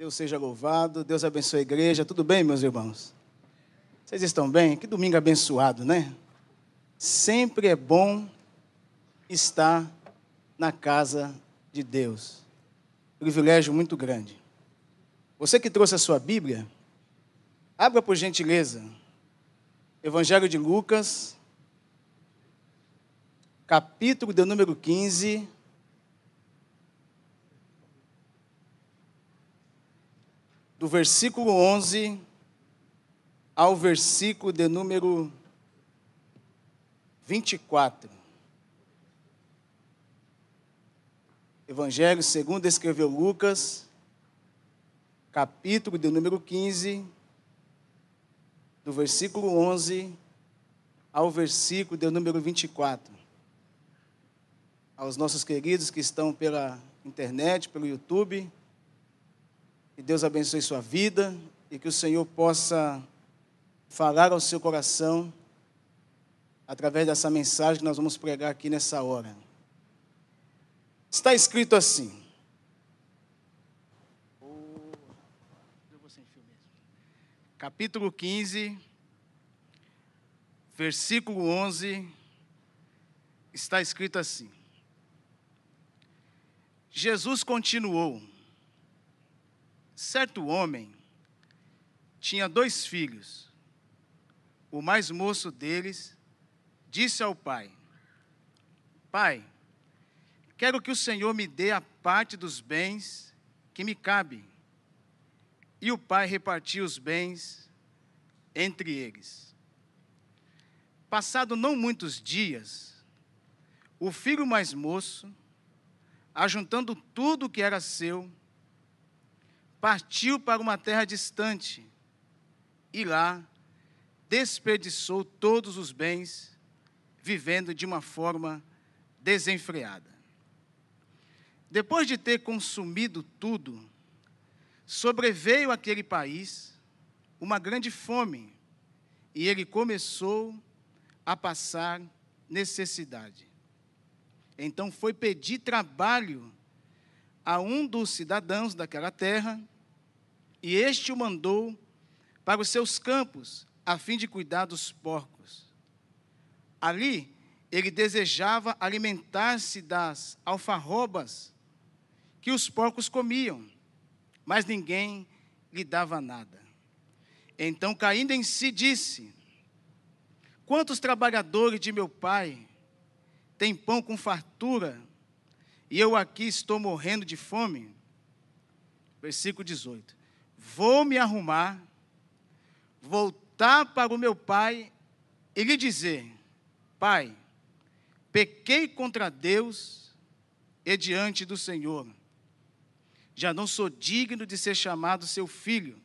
Deus seja louvado, Deus abençoe a igreja. Tudo bem, meus irmãos? Vocês estão bem? Que domingo abençoado, né? Sempre é bom estar na casa de Deus. Privilégio muito grande. Você que trouxe a sua Bíblia, abra por gentileza. Evangelho de Lucas, capítulo de número 15. Do versículo 11 ao versículo de número 24. Evangelho segundo escreveu Lucas, capítulo de número 15, do versículo 11 ao versículo de número 24. Aos nossos queridos que estão pela internet, pelo YouTube, que Deus abençoe sua vida e que o Senhor possa falar ao seu coração através dessa mensagem que nós vamos pregar aqui nessa hora. Está escrito assim. Capítulo 15, versículo 11, está escrito assim: Jesus continuou Certo homem tinha dois filhos. O mais moço deles disse ao pai: Pai, quero que o Senhor me dê a parte dos bens que me cabe. E o pai repartiu os bens entre eles. Passado não muitos dias, o filho mais moço, ajuntando tudo o que era seu, partiu para uma terra distante e lá desperdiçou todos os bens, vivendo de uma forma desenfreada. Depois de ter consumido tudo, sobreveio àquele país uma grande fome e ele começou a passar necessidade. Então foi pedir trabalho a um dos cidadãos daquela terra e este o mandou para os seus campos, a fim de cuidar dos porcos. Ali, ele desejava alimentar-se das alfarrobas que os porcos comiam, mas ninguém lhe dava nada. Então, caindo em si, disse: Quantos trabalhadores de meu pai têm pão com fartura, e eu aqui estou morrendo de fome? Versículo 18 vou me arrumar, voltar para o meu pai e lhe dizer: Pai, pequei contra Deus e diante do Senhor. Já não sou digno de ser chamado seu filho.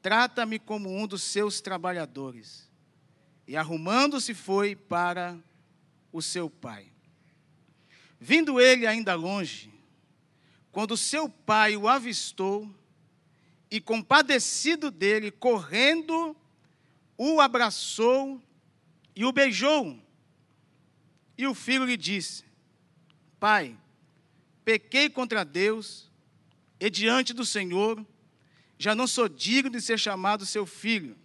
Trata-me como um dos seus trabalhadores. E arrumando-se foi para o seu pai. Vindo ele ainda longe, quando seu pai o avistou, e compadecido dele, correndo, o abraçou e o beijou. E o filho lhe disse: Pai, pequei contra Deus e diante do Senhor, já não sou digno de ser chamado seu filho.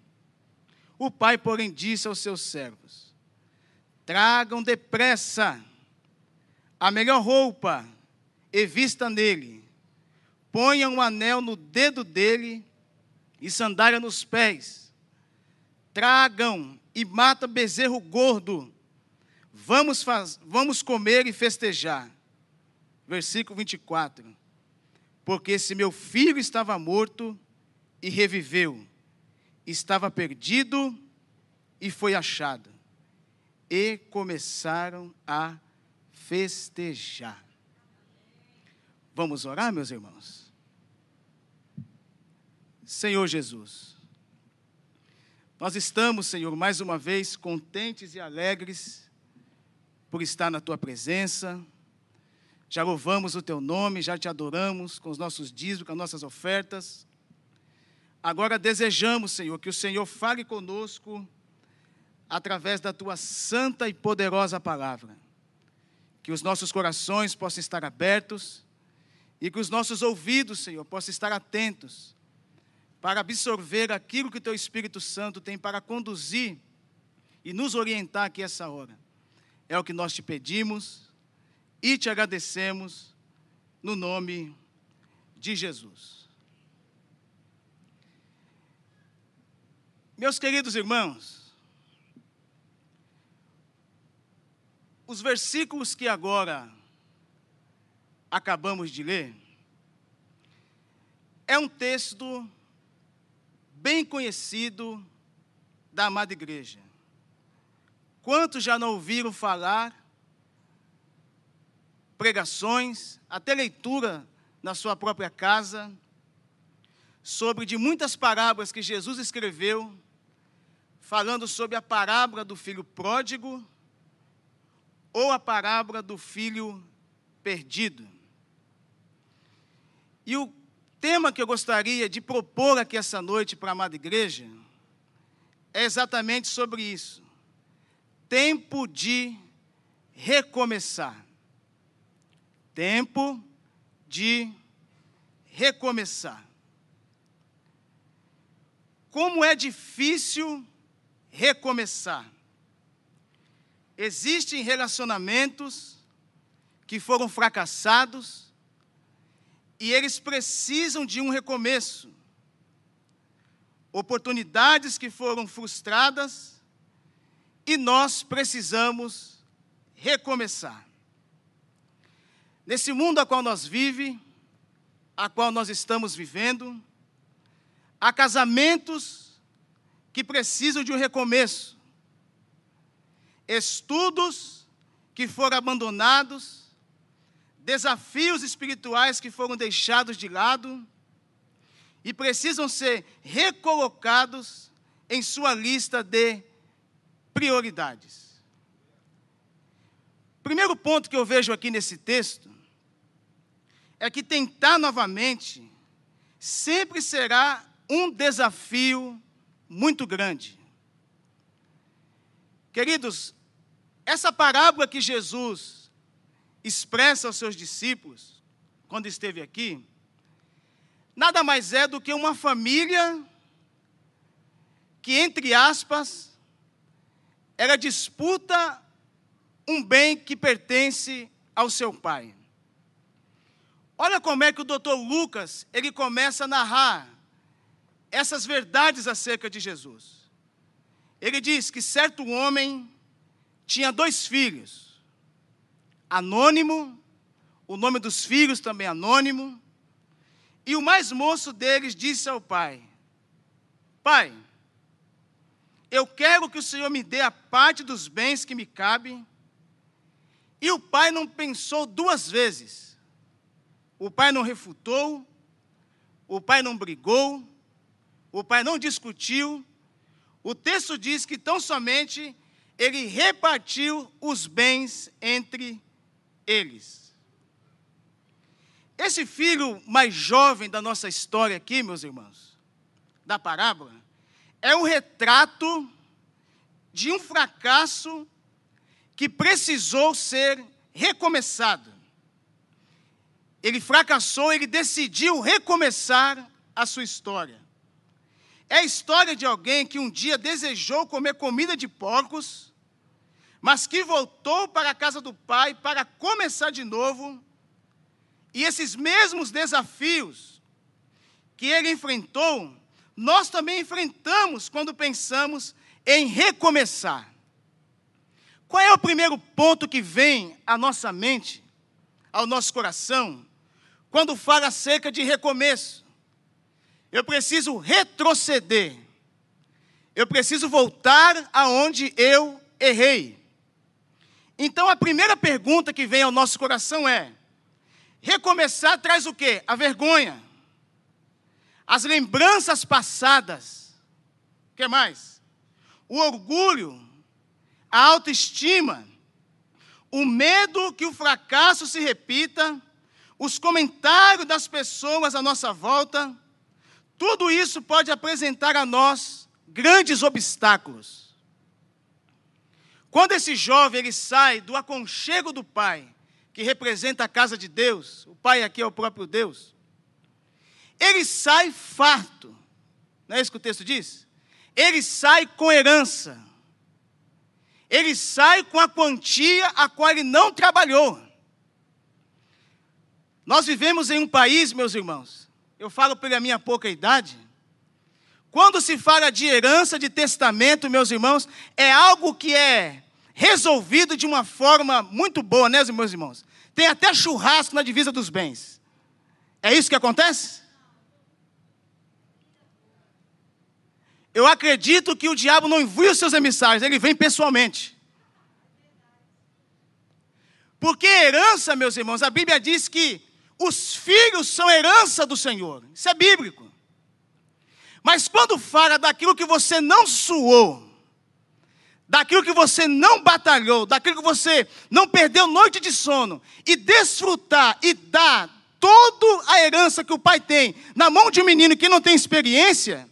O pai, porém, disse aos seus servos: Tragam depressa a melhor roupa e vista nele ponha um anel no dedo dele e sandália nos pés. Tragam e mata bezerro gordo. Vamos, faz, vamos comer e festejar. Versículo 24. Porque se meu filho estava morto e reviveu, estava perdido e foi achado. E começaram a festejar. Vamos orar, meus irmãos? Senhor Jesus, nós estamos, Senhor, mais uma vez contentes e alegres por estar na tua presença. Já louvamos o teu nome, já te adoramos com os nossos dízimos, com as nossas ofertas. Agora desejamos, Senhor, que o Senhor fale conosco através da tua santa e poderosa palavra. Que os nossos corações possam estar abertos e que os nossos ouvidos, Senhor, possam estar atentos para absorver aquilo que o Teu Espírito Santo tem para conduzir e nos orientar aqui essa hora. É o que nós te pedimos e te agradecemos no nome de Jesus. Meus queridos irmãos, os versículos que agora acabamos de ler é um texto bem conhecido da amada igreja. Quantos já não ouviram falar pregações, até leitura na sua própria casa, sobre de muitas parábolas que Jesus escreveu, falando sobre a parábola do filho pródigo ou a parábola do filho perdido. E o tema que eu gostaria de propor aqui essa noite para a amada igreja é exatamente sobre isso. Tempo de recomeçar. Tempo de recomeçar. Como é difícil recomeçar. Existem relacionamentos que foram fracassados, e eles precisam de um recomeço. Oportunidades que foram frustradas e nós precisamos recomeçar. Nesse mundo a qual nós vivemos, a qual nós estamos vivendo, há casamentos que precisam de um recomeço, estudos que foram abandonados, desafios espirituais que foram deixados de lado e precisam ser recolocados em sua lista de prioridades. Primeiro ponto que eu vejo aqui nesse texto é que tentar novamente sempre será um desafio muito grande. Queridos, essa parábola que Jesus expressa aos seus discípulos, quando esteve aqui, nada mais é do que uma família que, entre aspas, ela disputa um bem que pertence ao seu pai. Olha como é que o doutor Lucas, ele começa a narrar essas verdades acerca de Jesus. Ele diz que certo homem tinha dois filhos anônimo, o nome dos filhos também anônimo. E o mais moço deles disse ao pai: Pai, eu quero que o Senhor me dê a parte dos bens que me cabem. E o pai não pensou duas vezes. O pai não refutou, o pai não brigou, o pai não discutiu. O texto diz que tão somente ele repartiu os bens entre eles. Esse filho mais jovem da nossa história aqui, meus irmãos, da parábola, é um retrato de um fracasso que precisou ser recomeçado. Ele fracassou, ele decidiu recomeçar a sua história. É a história de alguém que um dia desejou comer comida de porcos mas que voltou para a casa do pai para começar de novo, e esses mesmos desafios que ele enfrentou, nós também enfrentamos quando pensamos em recomeçar. Qual é o primeiro ponto que vem à nossa mente, ao nosso coração, quando fala acerca de recomeço? Eu preciso retroceder. Eu preciso voltar aonde eu errei. Então a primeira pergunta que vem ao nosso coração é: recomeçar traz o quê? A vergonha, as lembranças passadas, o que mais? O orgulho, a autoestima, o medo que o fracasso se repita, os comentários das pessoas à nossa volta, tudo isso pode apresentar a nós grandes quando esse jovem ele sai do aconchego do pai, que representa a casa de Deus, o pai aqui é o próprio Deus, ele sai farto. Não é isso que o texto diz? Ele sai com herança. Ele sai com a quantia a qual ele não trabalhou. Nós vivemos em um país, meus irmãos, eu falo pela minha pouca idade, quando se fala de herança, de testamento, meus irmãos, é algo que é resolvido de uma forma muito boa, né, meus irmãos? Tem até churrasco na divisa dos bens. É isso que acontece? Eu acredito que o diabo não envia os seus emissários, ele vem pessoalmente. Porque herança, meus irmãos, a Bíblia diz que os filhos são herança do Senhor. Isso é bíblico. Mas quando fala daquilo que você não suou, daquilo que você não batalhou, daquilo que você não perdeu noite de sono, e desfrutar e dar toda a herança que o pai tem na mão de um menino que não tem experiência,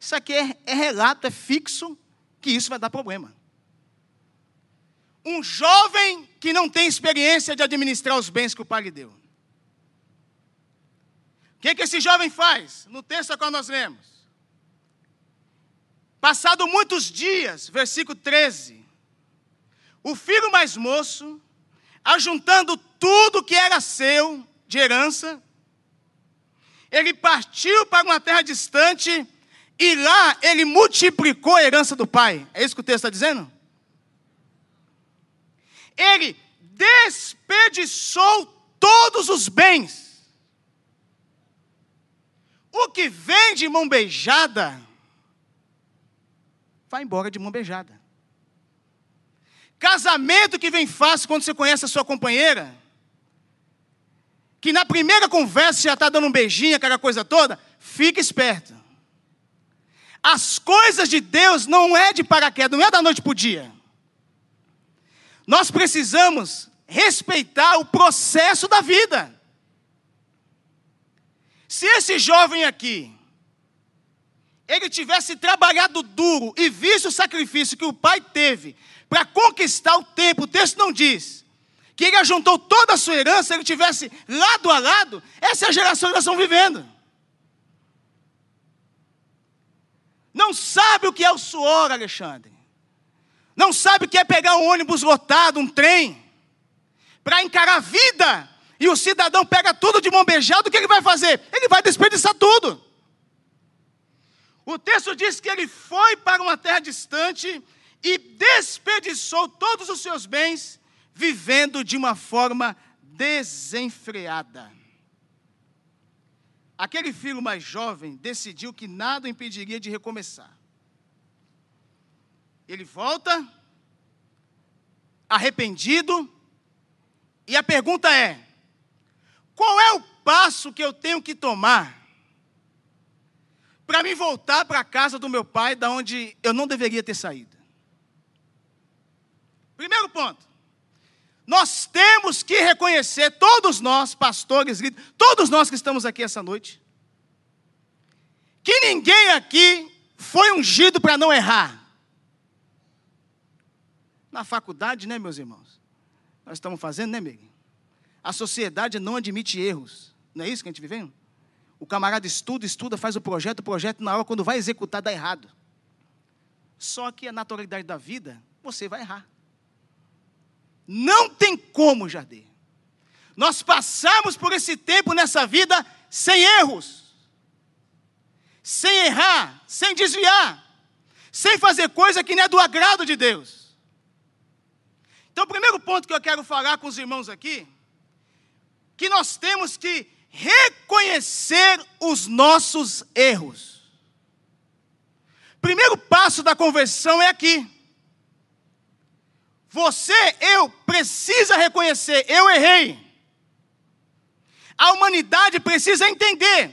isso aqui é, é relato, é fixo, que isso vai dar problema. Um jovem que não tem experiência de administrar os bens que o pai lhe deu que, que esse jovem faz? No texto qual nós lemos. Passado muitos dias, versículo 13, o filho mais moço, ajuntando tudo que era seu de herança, ele partiu para uma terra distante e lá ele multiplicou a herança do pai. É isso que o texto está dizendo? Ele desperdiçou todos os bens o que vem de mão beijada, vai embora de mão beijada. Casamento que vem fácil quando você conhece a sua companheira, que na primeira conversa já está dando um beijinho, aquela coisa toda, fica esperto. As coisas de Deus não é de paraquedas, não é da noite para o dia. Nós precisamos respeitar o processo da vida. Se esse jovem aqui, ele tivesse trabalhado duro e visto o sacrifício que o pai teve para conquistar o tempo, o texto não diz que ele ajuntou toda a sua herança, ele tivesse lado a lado, essa é a geração que nós estamos vivendo. Não sabe o que é o suor, Alexandre. Não sabe o que é pegar um ônibus lotado, um trem, para encarar a vida e o cidadão pega tudo de mão beijada, o que ele vai fazer? Ele vai desperdiçar tudo. O texto diz que ele foi para uma terra distante e desperdiçou todos os seus bens, vivendo de uma forma desenfreada. Aquele filho mais jovem decidiu que nada o impediria de recomeçar. Ele volta, arrependido, e a pergunta é: qual é o passo que eu tenho que tomar para me voltar para a casa do meu pai, da onde eu não deveria ter saído? Primeiro ponto. Nós temos que reconhecer, todos nós, pastores, todos nós que estamos aqui essa noite, que ninguém aqui foi ungido para não errar. Na faculdade, né, meus irmãos? Nós estamos fazendo, né, Miguel? A sociedade não admite erros. Não é isso que a gente vive? O camarada estuda, estuda, faz o projeto, o projeto, na hora, quando vai executar, dá errado. Só que a naturalidade da vida, você vai errar. Não tem como, Jardim. Nós passamos por esse tempo nessa vida sem erros, sem errar, sem desviar, sem fazer coisa que não é do agrado de Deus. Então, o primeiro ponto que eu quero falar com os irmãos aqui que nós temos que reconhecer os nossos erros. Primeiro passo da conversão é aqui. Você, eu, precisa reconhecer, eu errei. A humanidade precisa entender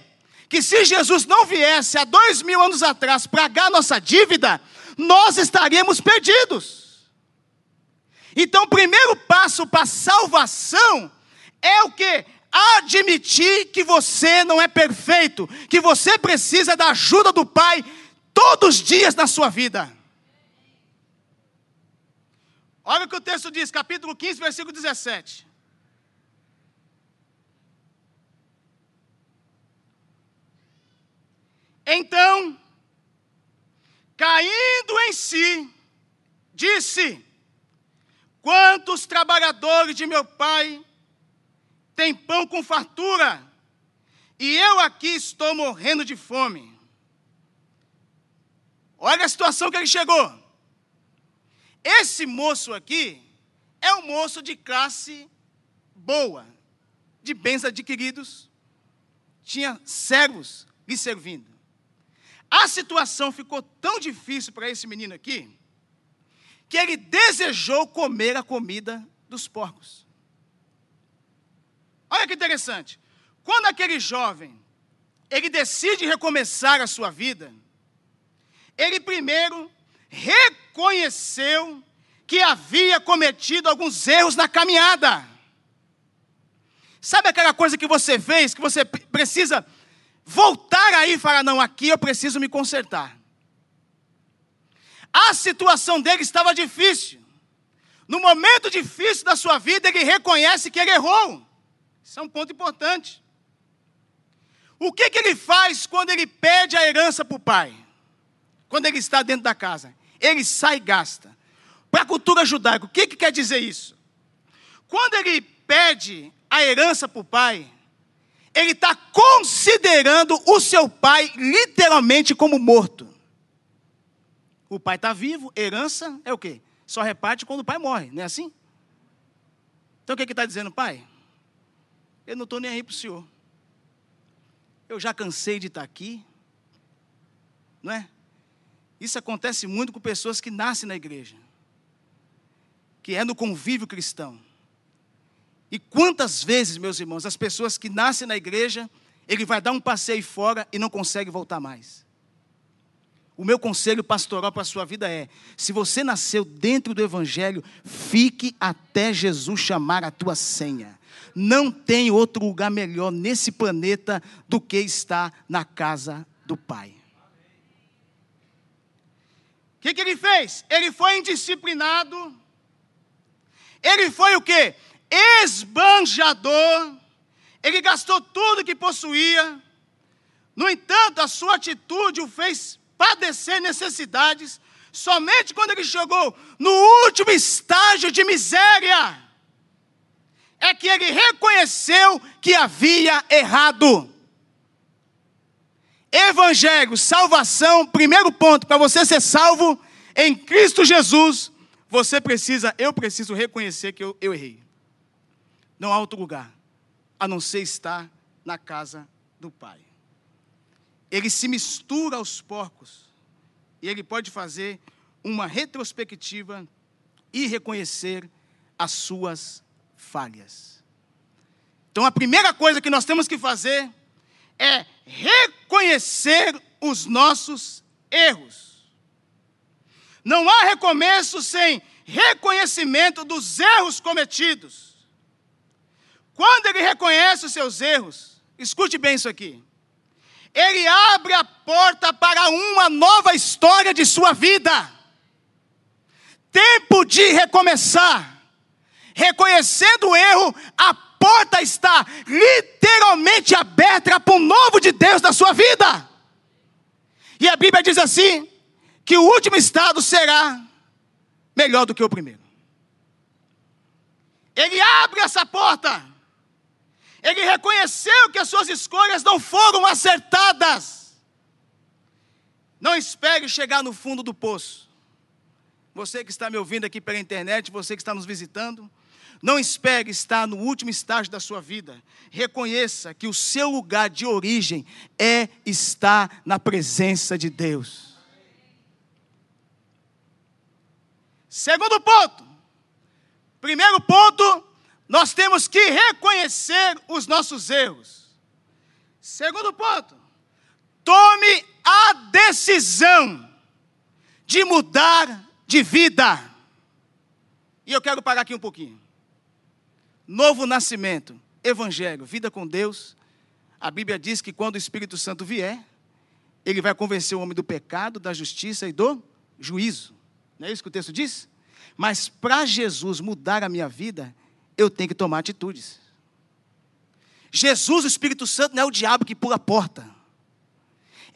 que se Jesus não viesse há dois mil anos atrás pagar nossa dívida, nós estaríamos perdidos. Então, o primeiro passo para a salvação é o que? Admitir que você não é perfeito, que você precisa da ajuda do Pai todos os dias na sua vida. Olha o que o texto diz, capítulo 15, versículo 17. Então, caindo em si, disse: Quantos trabalhadores de meu pai têm pão com fartura, e eu aqui estou morrendo de fome. Olha a situação que ele chegou. Esse moço aqui é um moço de classe boa, de bens adquiridos, tinha servos lhe servindo. A situação ficou tão difícil para esse menino aqui, que ele desejou comer a comida dos porcos. Olha que interessante. Quando aquele jovem, ele decide recomeçar a sua vida, ele primeiro reconheceu que havia cometido alguns erros na caminhada. Sabe aquela coisa que você fez, que você precisa voltar aí e falar: não, aqui eu preciso me consertar. A situação dele estava difícil. No momento difícil da sua vida, ele reconhece que ele errou. Isso é um ponto importante. O que, que ele faz quando ele pede a herança para o pai? Quando ele está dentro da casa? Ele sai e gasta. Para a cultura judaica, o que, que quer dizer isso? Quando ele pede a herança para o pai, ele está considerando o seu pai literalmente como morto. O pai está vivo, herança é o quê? Só reparte quando o pai morre, não é assim? Então o que está dizendo, pai? Eu não estou nem aí para o senhor. Eu já cansei de estar tá aqui, não é? Isso acontece muito com pessoas que nascem na igreja, que é no convívio cristão. E quantas vezes, meus irmãos, as pessoas que nascem na igreja, ele vai dar um passeio fora e não consegue voltar mais. O meu conselho pastoral para a sua vida é: se você nasceu dentro do Evangelho, fique até Jesus chamar a tua senha. Não tem outro lugar melhor nesse planeta do que estar na casa do Pai. O que, que ele fez? Ele foi indisciplinado. Ele foi o quê? esbanjador, ele gastou tudo que possuía. No entanto, a sua atitude o fez padecer necessidades. Somente quando ele chegou no último estágio de miséria, é que ele reconheceu que havia errado. Evangelho, salvação, primeiro ponto, para você ser salvo em Cristo Jesus, você precisa, eu preciso reconhecer que eu, eu errei. Não há outro lugar a não ser estar na casa do Pai. Ele se mistura aos porcos e ele pode fazer uma retrospectiva e reconhecer as suas falhas. Então a primeira coisa que nós temos que fazer é reconhecer os nossos erros. Não há recomeço sem reconhecimento dos erros cometidos. Quando ele reconhece os seus erros, escute bem isso aqui. Ele abre a porta para uma nova história de sua vida. Tempo de recomeçar. Reconhecendo o erro, a porta está literalmente aberta para um novo de Deus na sua vida. E a Bíblia diz assim: que o último estado será melhor do que o primeiro. Ele abre essa porta ele reconheceu que as suas escolhas não foram acertadas. Não espere chegar no fundo do poço. Você que está me ouvindo aqui pela internet, você que está nos visitando, não espere estar no último estágio da sua vida. Reconheça que o seu lugar de origem é estar na presença de Deus. Segundo ponto. Primeiro ponto, nós temos que reconhecer os nossos erros. Segundo ponto, tome a decisão de mudar de vida. E eu quero parar aqui um pouquinho. Novo nascimento, evangelho, vida com Deus. A Bíblia diz que quando o Espírito Santo vier, ele vai convencer o homem do pecado, da justiça e do juízo. Não é isso que o texto diz? Mas para Jesus mudar a minha vida, eu tenho que tomar atitudes. Jesus, o Espírito Santo, não é o diabo que pula a porta.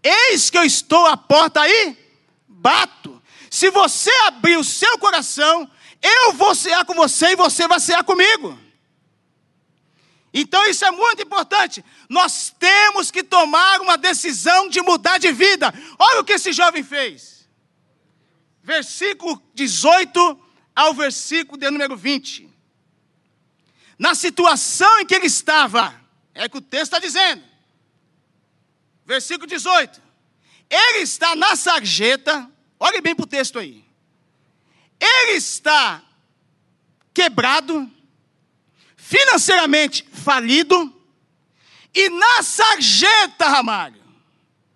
Eis que eu estou à porta aí, bato. Se você abrir o seu coração, eu vou cear com você e você vai cear comigo. Então isso é muito importante. Nós temos que tomar uma decisão de mudar de vida. Olha o que esse jovem fez. Versículo 18 ao versículo de número 20. Na situação em que ele estava, é que o texto está dizendo. Versículo 18. Ele está na sarjeta, olhe bem para o texto aí. Ele está quebrado, financeiramente falido, e na sarjeta, Ramalho,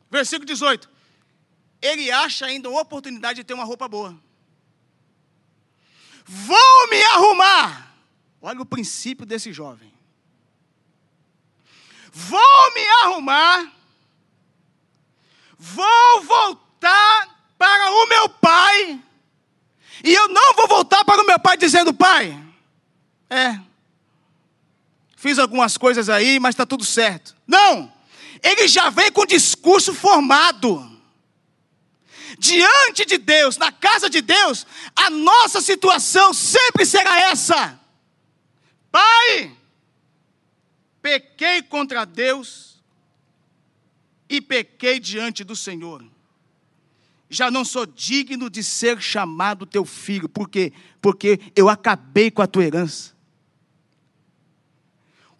versículo 18, ele acha ainda uma oportunidade de ter uma roupa boa. Vou me arrumar. Olha o princípio desse jovem. Vou me arrumar vou voltar para o meu pai. E eu não vou voltar para o meu pai dizendo, pai, é, fiz algumas coisas aí, mas está tudo certo. Não, ele já vem com discurso formado. Diante de Deus, na casa de Deus, a nossa situação sempre será essa: Pai, pequei contra Deus e pequei diante do Senhor. Já não sou digno de ser chamado teu filho, por quê? Porque eu acabei com a tua herança.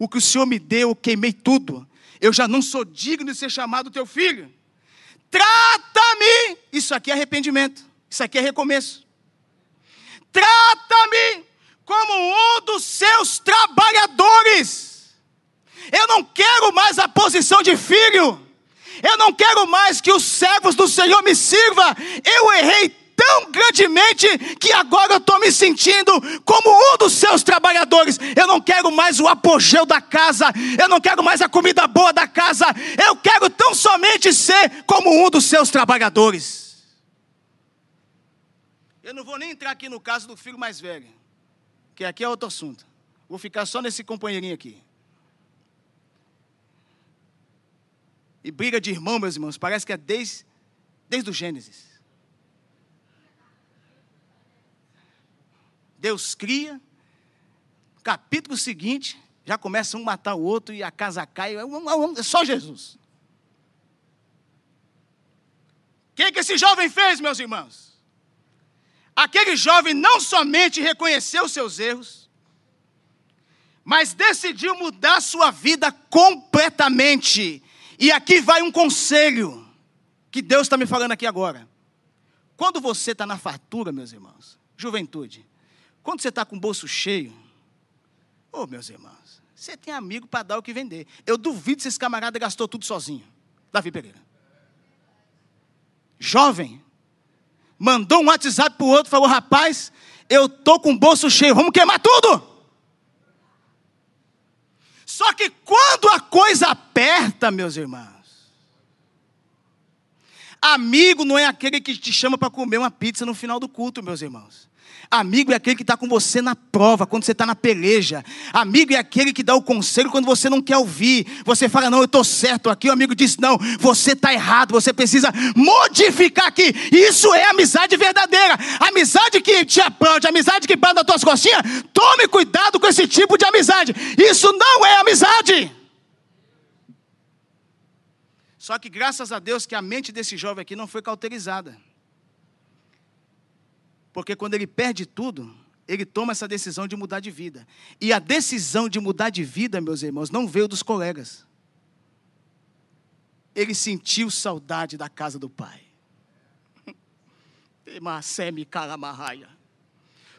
O que o Senhor me deu, eu queimei tudo. Eu já não sou digno de ser chamado teu filho. Trata-me. Isso aqui é arrependimento. Isso aqui é recomeço. Trata-me como um dos seus trabalhadores. Eu não quero mais a posição de filho. Eu não quero mais que os servos do Senhor me sirvam. Eu errei tão grandemente que agora eu estou me sentindo como um dos seus trabalhadores. Eu não quero mais o apogeu da casa, eu não quero mais a comida boa da casa, eu quero tão somente ser como um dos seus trabalhadores. Eu não vou nem entrar aqui no caso do filho mais velho, que aqui é outro assunto. Vou ficar só nesse companheirinho aqui. E briga de irmão, meus irmãos, parece que é desde, desde o Gênesis. Deus cria, capítulo seguinte, já começa um matar o outro e a casa cai. É, é só Jesus. O que, que esse jovem fez, meus irmãos? Aquele jovem não somente reconheceu seus erros, mas decidiu mudar sua vida completamente. E aqui vai um conselho que Deus está me falando aqui agora. Quando você está na fartura, meus irmãos, juventude, quando você está com o bolso cheio, ô oh, meus irmãos, você tem amigo para dar o que vender. Eu duvido se esse camarada gastou tudo sozinho. Davi Pereira. Jovem, mandou um WhatsApp para o outro, falou: rapaz, eu tô com o bolso cheio, vamos queimar tudo. Só que quando a coisa aperta, meus irmãos, amigo não é aquele que te chama para comer uma pizza no final do culto, meus irmãos. Amigo é aquele que está com você na prova, quando você está na peleja. Amigo é aquele que dá o conselho quando você não quer ouvir. Você fala, não, eu estou certo aqui. O amigo diz, não, você está errado, você precisa modificar aqui. Isso é amizade verdadeira. Amizade que te aplaude, amizade que banda as tuas costinhas. Tome cuidado com esse tipo de amizade. Isso não é amizade. Só que graças a Deus que a mente desse jovem aqui não foi cauterizada. Porque quando ele perde tudo, ele toma essa decisão de mudar de vida. E a decisão de mudar de vida, meus irmãos, não veio dos colegas. Ele sentiu saudade da casa do pai.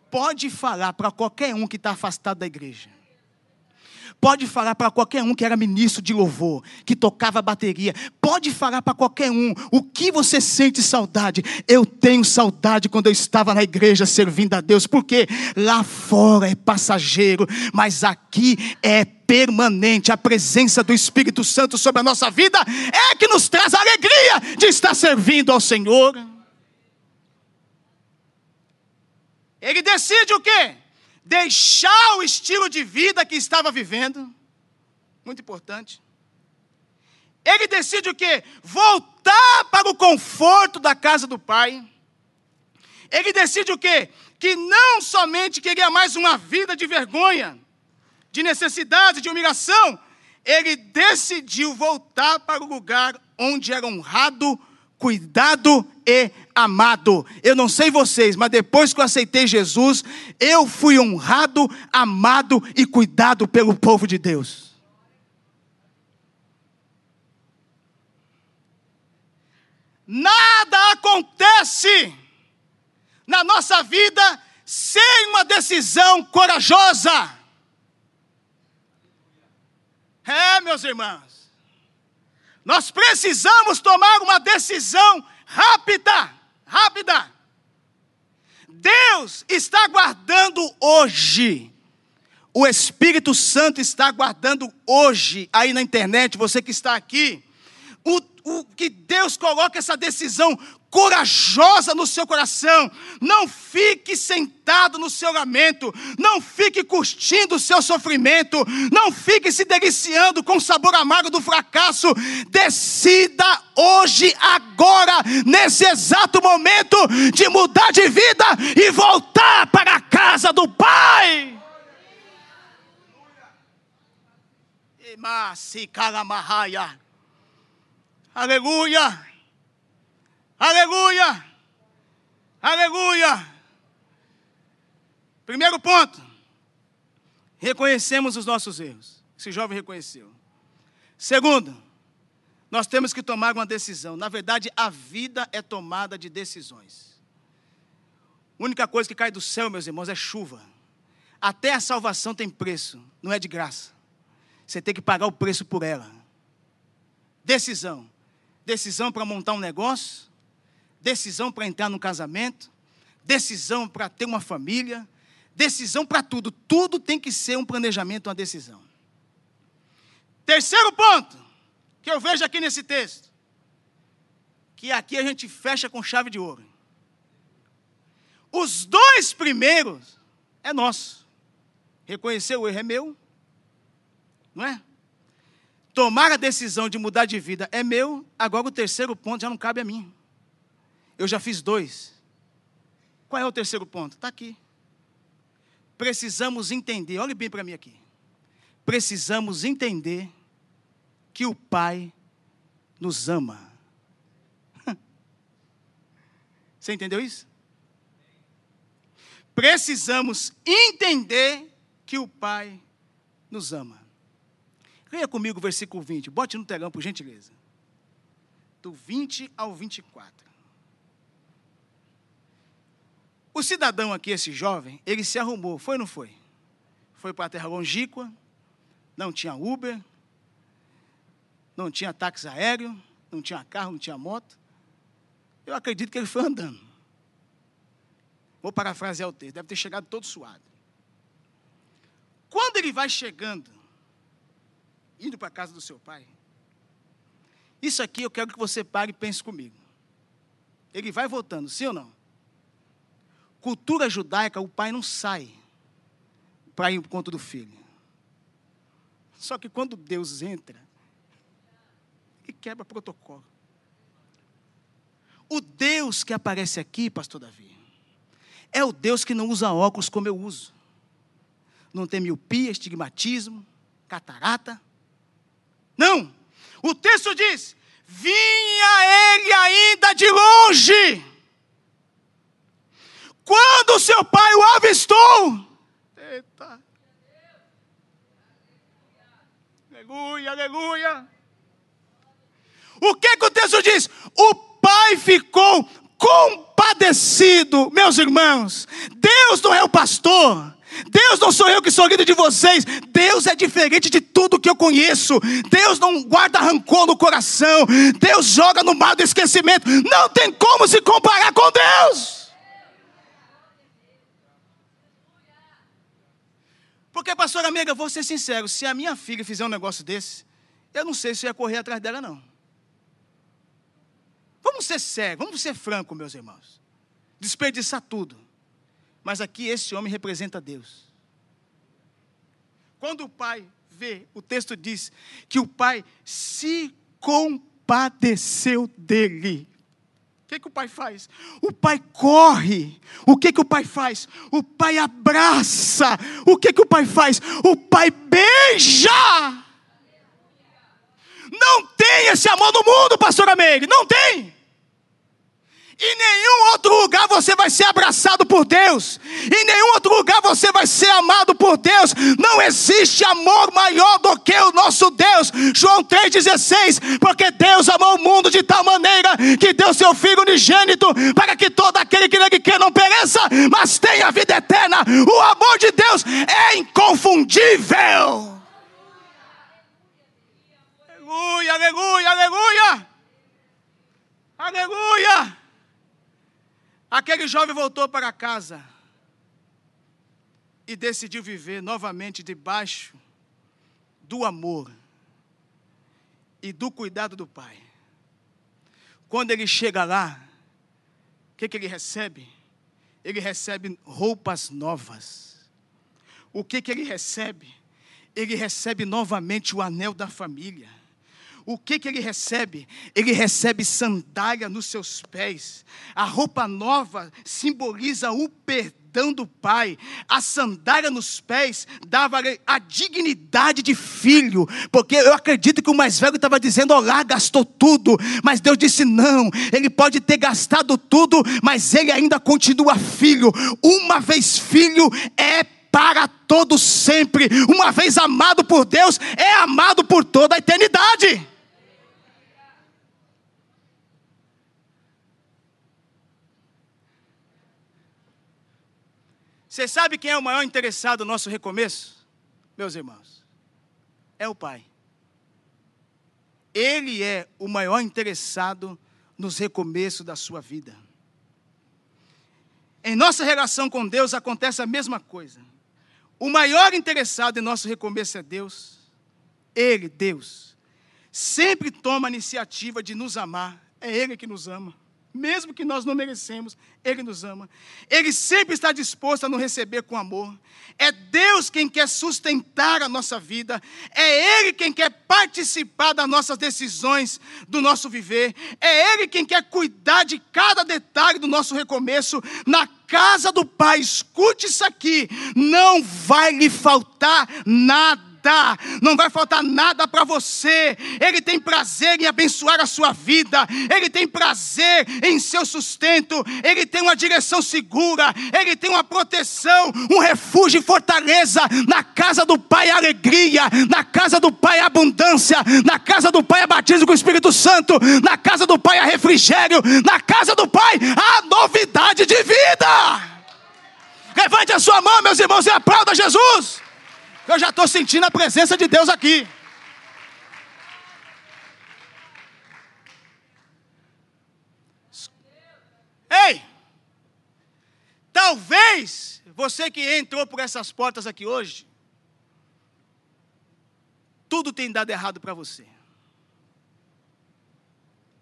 Pode falar para qualquer um que está afastado da igreja. Pode falar para qualquer um que era ministro de louvor, que tocava bateria. Pode falar para qualquer um o que você sente saudade. Eu tenho saudade quando eu estava na igreja servindo a Deus, porque lá fora é passageiro, mas aqui é permanente. A presença do Espírito Santo sobre a nossa vida é que nos traz a alegria de estar servindo ao Senhor. Ele decide o quê? Deixar o estilo de vida que estava vivendo. Muito importante. Ele decide o quê? Voltar para o conforto da casa do pai. Ele decide o quê? Que não somente queria mais uma vida de vergonha, de necessidade, de humilhação, ele decidiu voltar para o lugar onde era honrado, cuidado e amado. Eu não sei vocês, mas depois que eu aceitei Jesus, eu fui honrado, amado e cuidado pelo povo de Deus. Nada acontece na nossa vida sem uma decisão corajosa. É, meus irmãos, nós precisamos tomar uma decisão rápida, rápida. Deus está guardando hoje. O Espírito Santo está guardando hoje aí na internet, você que está aqui. O, o que Deus coloca essa decisão corajosa no seu coração. Não fique sentado no seu lamento. Não fique curtindo o seu sofrimento. Não fique se deliciando com o sabor amargo do fracasso. Decida hoje, agora, nesse exato momento, de mudar de vida e voltar para a casa do Pai. Aleluia. Aleluia! Aleluia! Primeiro ponto. Reconhecemos os nossos erros. Esse jovem reconheceu. Segundo, nós temos que tomar uma decisão. Na verdade, a vida é tomada de decisões. A única coisa que cai do céu, meus irmãos, é chuva. Até a salvação tem preço, não é de graça. Você tem que pagar o preço por ela. Decisão. Decisão para montar um negócio, decisão para entrar no casamento, decisão para ter uma família, decisão para tudo. Tudo tem que ser um planejamento, uma decisão. Terceiro ponto que eu vejo aqui nesse texto, que aqui a gente fecha com chave de ouro. Os dois primeiros é nosso. Reconhecer o erro é meu, não é? Tomar a decisão de mudar de vida é meu, agora o terceiro ponto já não cabe a mim. Eu já fiz dois. Qual é o terceiro ponto? Está aqui. Precisamos entender, olhe bem para mim aqui. Precisamos entender que o Pai nos ama. Você entendeu isso? Precisamos entender que o Pai nos ama. Leia comigo o versículo 20. Bote no telão, por gentileza. Do 20 ao 24. O cidadão aqui, esse jovem, ele se arrumou, foi ou não foi? Foi para a terra longínqua, não tinha Uber, não tinha táxi aéreo, não tinha carro, não tinha moto. Eu acredito que ele foi andando. Vou parafrasear o texto, deve ter chegado todo suado. Quando ele vai chegando, indo para a casa do seu pai, isso aqui eu quero que você pare e pense comigo. Ele vai voltando, sim ou não? Cultura judaica, o pai não sai para ir por conta do filho. Só que quando Deus entra, ele quebra protocolo. O Deus que aparece aqui, pastor Davi, é o Deus que não usa óculos como eu uso. Não tem miopia, estigmatismo, catarata. Não! O texto diz: vinha ele ainda de longe quando seu pai o avistou, eita, aleluia, aleluia. O que, que o texto diz? O pai ficou compadecido, meus irmãos. Deus não é o pastor. Deus não sou eu que sou líder de vocês. Deus é diferente de tudo que eu conheço. Deus não guarda rancor no coração. Deus joga no mar do esquecimento. Não tem como se comparar com Deus. Porque, pastor amiga, vou ser sincero, se a minha filha fizer um negócio desse, eu não sei se eu ia correr atrás dela, não. Vamos ser sérios, vamos ser francos, meus irmãos. Desperdiçar tudo. Mas aqui esse homem representa Deus. Quando o pai vê, o texto diz que o pai se compadeceu dele. Que, que o pai faz? O pai corre. O que, que o pai faz? O pai abraça. O que, que o pai faz? O pai beija. Não tem esse amor no mundo, pastor Ameire. Não tem. Em nenhum outro lugar você vai ser abraçado por Deus. Em nenhum outro lugar você vai ser amado por Deus. Não existe amor maior do que o nosso Deus. João 3,16. Porque Deus amou o mundo de tal maneira que deu seu Filho unigênito para que todo aquele que nele quer não pereça, mas tenha vida eterna. O amor de Deus é inconfundível. Aleluia, aleluia, aleluia. Aleluia. Aquele jovem voltou para casa e decidiu viver novamente debaixo do amor e do cuidado do pai. Quando ele chega lá, o que, que ele recebe? Ele recebe roupas novas. O que, que ele recebe? Ele recebe novamente o anel da família o que, que ele recebe? Ele recebe sandália nos seus pés. A roupa nova simboliza o perdão do pai. A sandália nos pés dava a dignidade de filho, porque eu acredito que o mais velho estava dizendo: Olá, gastou tudo, mas Deus disse: Não, ele pode ter gastado tudo, mas ele ainda continua filho. Uma vez filho é para todo sempre. Uma vez amado por Deus, é amado por toda a eternidade. Você sabe quem é o maior interessado no nosso recomeço? Meus irmãos, é o Pai. Ele é o maior interessado nos recomeços da sua vida. Em nossa relação com Deus acontece a mesma coisa. O maior interessado em nosso recomeço é Deus. Ele, Deus, sempre toma a iniciativa de nos amar. É Ele que nos ama mesmo que nós não merecemos, Ele nos ama. Ele sempre está disposto a nos receber com amor. É Deus quem quer sustentar a nossa vida. É Ele quem quer participar das nossas decisões, do nosso viver. É Ele quem quer cuidar de cada detalhe do nosso recomeço. Na casa do Pai, escute isso aqui: não vai lhe faltar nada faltar, não vai faltar nada para você. Ele tem prazer em abençoar a sua vida, ele tem prazer em seu sustento, ele tem uma direção segura, ele tem uma proteção, um refúgio e fortaleza. Na casa do Pai, alegria, na casa do Pai, abundância, na casa do Pai, a batismo com o Espírito Santo, na casa do Pai, a refrigério, na casa do Pai, a novidade de vida. Levante a sua mão, meus irmãos, e aplauda Jesus. Eu já estou sentindo a presença de Deus aqui. Ei! Talvez você que entrou por essas portas aqui hoje, tudo tem dado errado para você.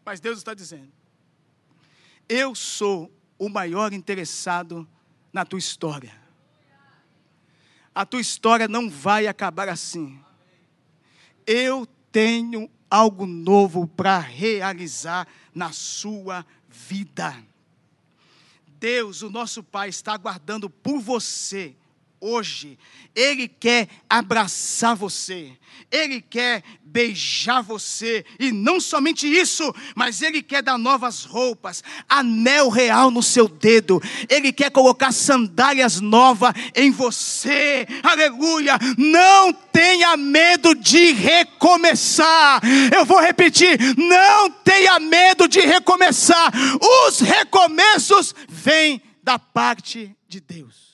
Mas Deus está dizendo: Eu sou o maior interessado na tua história a tua história não vai acabar assim. Eu tenho algo novo para realizar na sua vida. Deus, o nosso Pai, está aguardando por você hoje. Ele quer abraçar você, ele quer beijar você, e não somente isso, mas ele quer dar novas roupas, anel real no seu dedo, ele quer colocar sandálias novas em você, aleluia. Não tenha medo de recomeçar, eu vou repetir: não tenha medo de recomeçar, os recomeços vêm da parte de Deus.